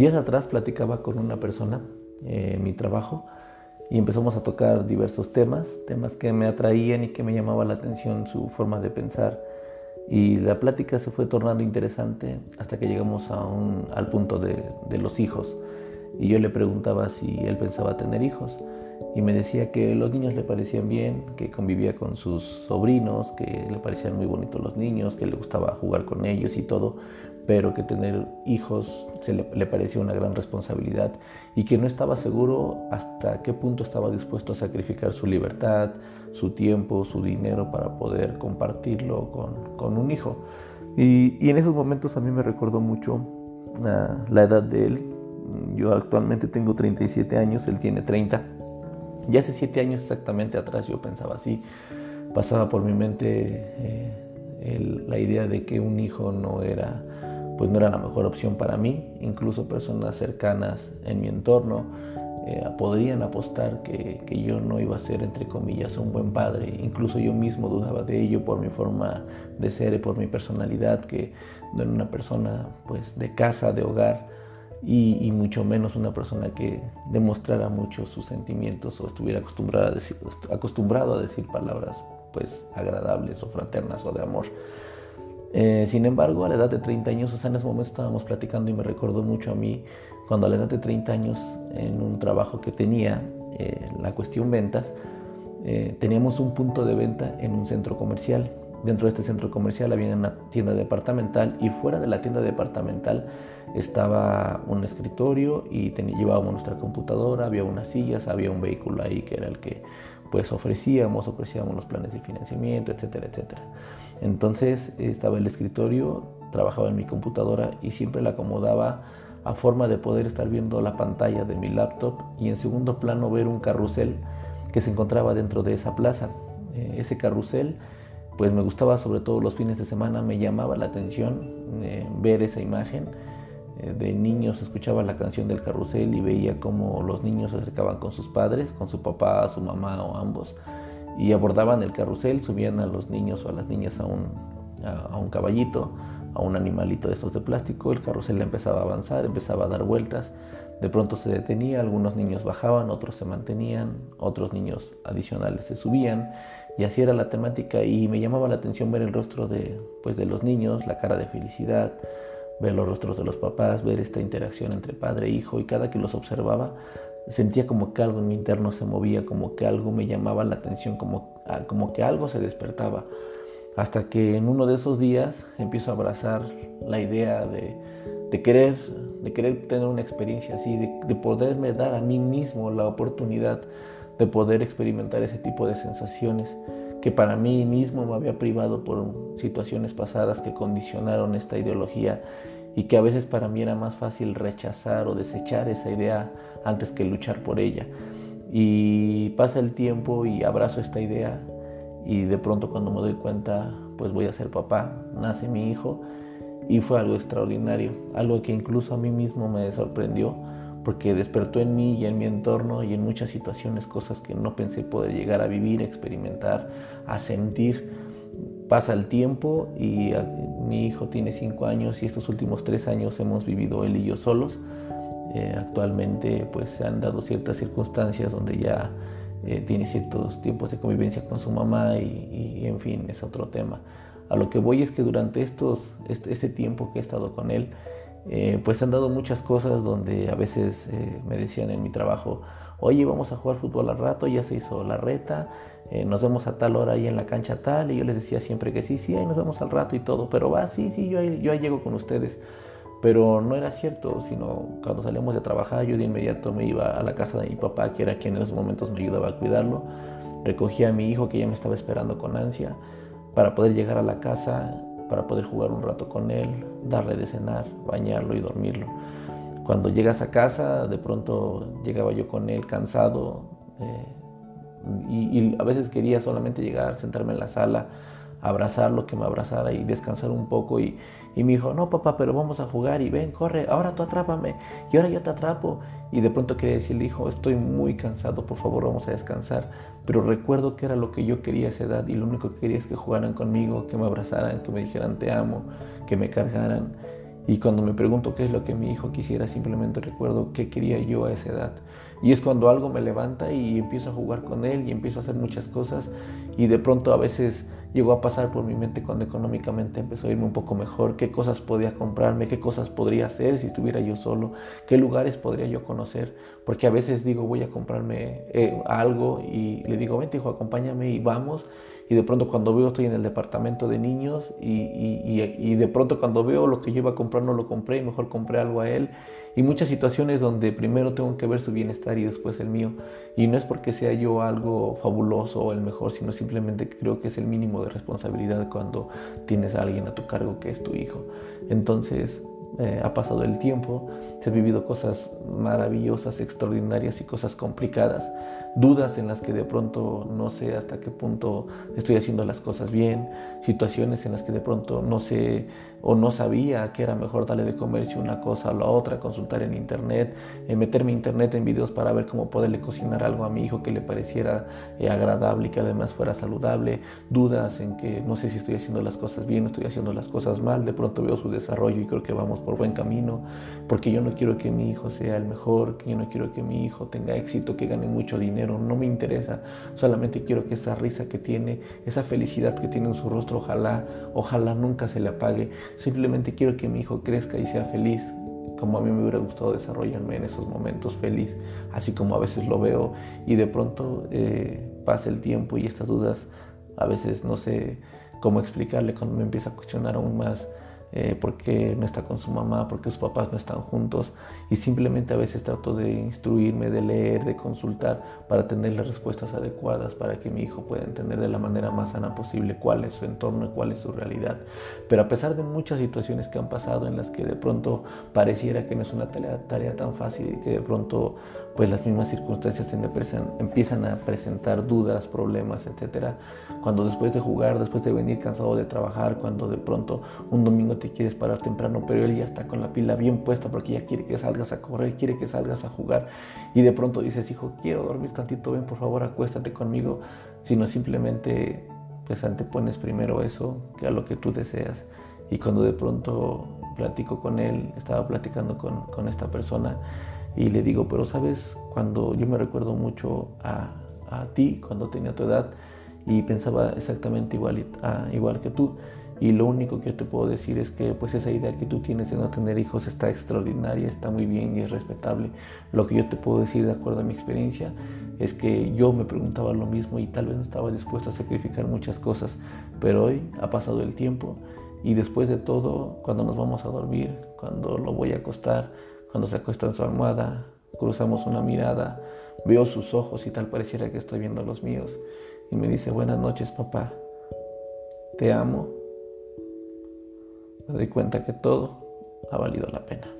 Días atrás platicaba con una persona en mi trabajo y empezamos a tocar diversos temas, temas que me atraían y que me llamaba la atención su forma de pensar. Y la plática se fue tornando interesante hasta que llegamos a un, al punto de los hijos. Y yo le preguntaba si él pensaba tener hijos y me decía que los niños le parecían bien, que convivía con sus sobrinos, que le parecían muy bonitos los niños, que le gustaba jugar con ellos y todo, pero que tener hijos se le, le, parecía una gran responsabilidad y que no estaba seguro hasta qué punto estaba dispuesto a sacrificar su libertad, su tiempo, su dinero para poder compartirlo con, con un hijo. Y, y, en esos momentos a mí me recordó mucho uh, la edad de él. Yo actualmente tengo 37 años, él tiene 30 ya hace siete años exactamente atrás yo pensaba así, pasaba por mi mente eh, la idea de que un hijo no era, pues no era la mejor opción para mí, incluso personas cercanas en mi entorno eh, podrían apostar que, que, yo no iba a ser, entre comillas, un buen padre, incluso yo mismo dudaba de ello por mi forma de ser y por mi personalidad, que no era una persona pues de casa, de hogar, y, mucho menos una persona que demostrara mucho sus sentimientos o estuviera acostumbrado a decir palabras pues agradables o fraternas o de amor. Eh, sin embargo, a la edad de 30 años, o sea, en ese momento estábamos platicando y me recordó mucho a mí cuando a la edad de 30 años, en un trabajo que tenía, eh, la cuestión ventas, eh, teníamos un punto de venta en un centro comercial. Dentro de este centro comercial había una tienda departamental y fuera de la tienda departamental estaba un escritorio y llevábamos nuestra computadora, había unas sillas, había un vehículo ahí que era el que pues ofrecíamos, ofrecíamos los planes de financiamiento, etcétera, etcétera. Entonces estaba el escritorio, trabajaba en mi computadora y siempre la acomodaba a forma de poder estar viendo la pantalla de mi laptop y en segundo plano ver un carrusel que se encontraba dentro de esa plaza. Eh, ese carrusel pues me gustaba sobre todo los fines de semana, me llamaba la atención eh, ver esa imagen. Eh, de niños escuchaba la canción del carrusel y veía cómo los niños se acercaban con sus padres, con su papá, su mamá o ambos, y abordaban el carrusel, subían a los niños o a las niñas a un, a, a un caballito, a un animalito de estos de plástico, el carrusel empezaba a avanzar, empezaba a dar vueltas, de pronto se detenía, algunos niños bajaban, otros se mantenían, otros niños adicionales se subían, y así era la temática y me llamaba la atención ver el rostro de, pues, de los niños, la cara de felicidad, ver los rostros de los papás, ver esta interacción entre padre e hijo y cada que los observaba sentía como que algo en mi interno se movía, como que algo me llamaba la atención, como, ah, como que algo se despertaba. Hasta que en uno de esos días empiezo a abrazar la idea de, de querer, de querer tener una experiencia así, de, de poderme dar a mí mismo la oportunidad de poder experimentar ese tipo de sensaciones que para mí mismo me había privado por situaciones pasadas que condicionaron esta ideología y que a veces para mí era más fácil rechazar o desechar esa idea antes que luchar por ella. Y pasa el tiempo y abrazo esta idea y de pronto cuando me doy cuenta pues voy a ser papá, nace mi hijo y fue algo extraordinario, algo que incluso a mí mismo me sorprendió porque despertó en mí y en mi entorno y en muchas situaciones cosas que no pensé poder llegar a vivir, a experimentar, a sentir. Pasa el tiempo y mi hijo tiene cinco años y estos últimos tres años hemos vivido él y yo solos. Eh, actualmente pues se han dado ciertas circunstancias donde ya eh, tiene ciertos tiempos de convivencia con su mamá y, y, en fin es otro tema. A lo que voy es que durante estos, este, este tiempo que he estado con él, eh, pues han dado muchas cosas donde a veces eh, me decían en mi trabajo, oye, vamos a jugar fútbol al rato, ya se hizo la reta, eh, nos vemos a tal hora ahí en la cancha tal, y yo les decía siempre que sí, sí, ahí nos vemos al rato y todo, pero va, sí, sí, yo yo ahí llego con ustedes. Pero no era cierto, sino cuando salíamos de trabajar yo de inmediato me iba a la casa de mi papá, que era quien en esos momentos me ayudaba a cuidarlo, recogía a mi hijo que ya me estaba esperando con ansia, para poder llegar a la casa para poder jugar un rato con él, darle de cenar, bañarlo y dormirlo. Cuando llegas a casa, de pronto llegaba yo con él cansado eh, y, y, a veces quería solamente llegar, sentarme en la sala, abrazarlo, que me abrazara y descansar un poco. Y, y me dijo, no papá, pero vamos a jugar y ven, corre, ahora tú atrápame y ahora yo te atrapo. Y de pronto quería decirle, hijo, estoy muy cansado, por favor vamos a descansar. Pero recuerdo que era lo que yo quería a esa edad y lo único que quería es que jugaran conmigo, que me abrazaran, que me dijeran te amo, que me cargaran. Y cuando me pregunto qué es lo que mi hijo quisiera, simplemente recuerdo qué quería yo a esa edad. Y es cuando algo me levanta y empiezo a jugar con él y empiezo a hacer muchas cosas y de pronto a veces llegó a pasar por mi mente cuando económicamente empezó a irme un poco mejor, qué cosas podía comprarme, qué cosas podría hacer si estuviera yo solo, qué lugares podría yo conocer, porque a veces digo voy a comprarme eh, algo y le digo, vente hijo, acompáñame y vamos, y de pronto cuando veo estoy en el departamento de niños y, y, de pronto cuando veo lo que yo iba a comprar no lo compré y mejor compré algo a él. Y muchas situaciones donde primero tengo que ver su bienestar y después el mío. Y no es porque sea yo algo fabuloso o el mejor sino simplemente creo que es el mínimo de responsabilidad cuando tienes a alguien a tu cargo que es tu hijo. Entonces eh, ha pasado el tiempo, se han vivido cosas maravillosas, extraordinarias y cosas complicadas, dudas en las que de pronto no sé hasta qué punto estoy haciendo las cosas bien, situaciones en las que de pronto no sé o no sabía que era mejor darle de comer si una cosa o la otra, consultar en internet, eh, meterme internet en videos para ver cómo poderle cocinar algo a mi hijo que le pareciera eh, agradable y que además fuera saludable, dudas en que no sé si estoy haciendo las cosas bien estoy haciendo las cosas mal, de pronto veo su desarrollo y creo que vamos por buen camino, porque yo no quiero que mi hijo sea el mejor, que yo no quiero que mi hijo tenga éxito, que gane mucho dinero, no me interesa, solamente quiero que esa risa que tiene, esa felicidad que tiene en su rostro, ojalá, ojalá nunca se le apague. Simplemente quiero que mi hijo crezca y sea feliz, como a mí me hubiera gustado desarrollarme en esos momentos feliz, así como a veces lo veo. Y de pronto eh, pasa el tiempo y estas dudas a veces no sé cómo explicarle cuando me empieza a cuestionar aún más eh, porque no está con su mamá, porque sus papás no están juntos y simplemente a veces trato de instruirme, de leer, de consultar para tener las respuestas adecuadas para que mi hijo pueda entender de la manera más sana posible cuál es su entorno y cuál es su realidad. Pero a pesar de muchas situaciones que han pasado en las que de pronto pareciera que no es una tarea, tarea tan fácil y que de pronto pues las mismas circunstancias empiezan a presentar dudas, problemas, etc. Cuando después de jugar, después de venir cansado de trabajar, cuando de pronto un domingo te quieres parar temprano, pero él ya está con la pila bien puesta porque ya quiere que salgas a correr, quiere que salgas a jugar y de pronto dices, hijo, quiero dormir tantito, ven por favor, acuéstate conmigo, sino simplemente pues antepones primero eso que a lo que tú deseas. Y cuando de pronto platico con él, estaba platicando con, con esta persona, y le digo, pero sabes, cuando yo me recuerdo mucho a, a ti, cuando tenía tu edad, y pensaba exactamente igual, igual que tú. Y lo único que yo te puedo decir es que pues esa idea que tú tienes de no tener hijos está extraordinaria, está muy bien y es respetable. Lo que yo te puedo decir de acuerdo a mi experiencia es que yo me preguntaba lo mismo y tal vez no estaba dispuesto a sacrificar muchas cosas, pero hoy ha pasado el tiempo y después de todo, cuando nos vamos a dormir, cuando lo voy a acostar, cuando se acuesta en su almohada, cruzamos una mirada, veo sus ojos y tal pareciera que estoy viendo los míos. Y me dice, buenas noches papá, te amo. Me doy cuenta que todo ha valido la pena.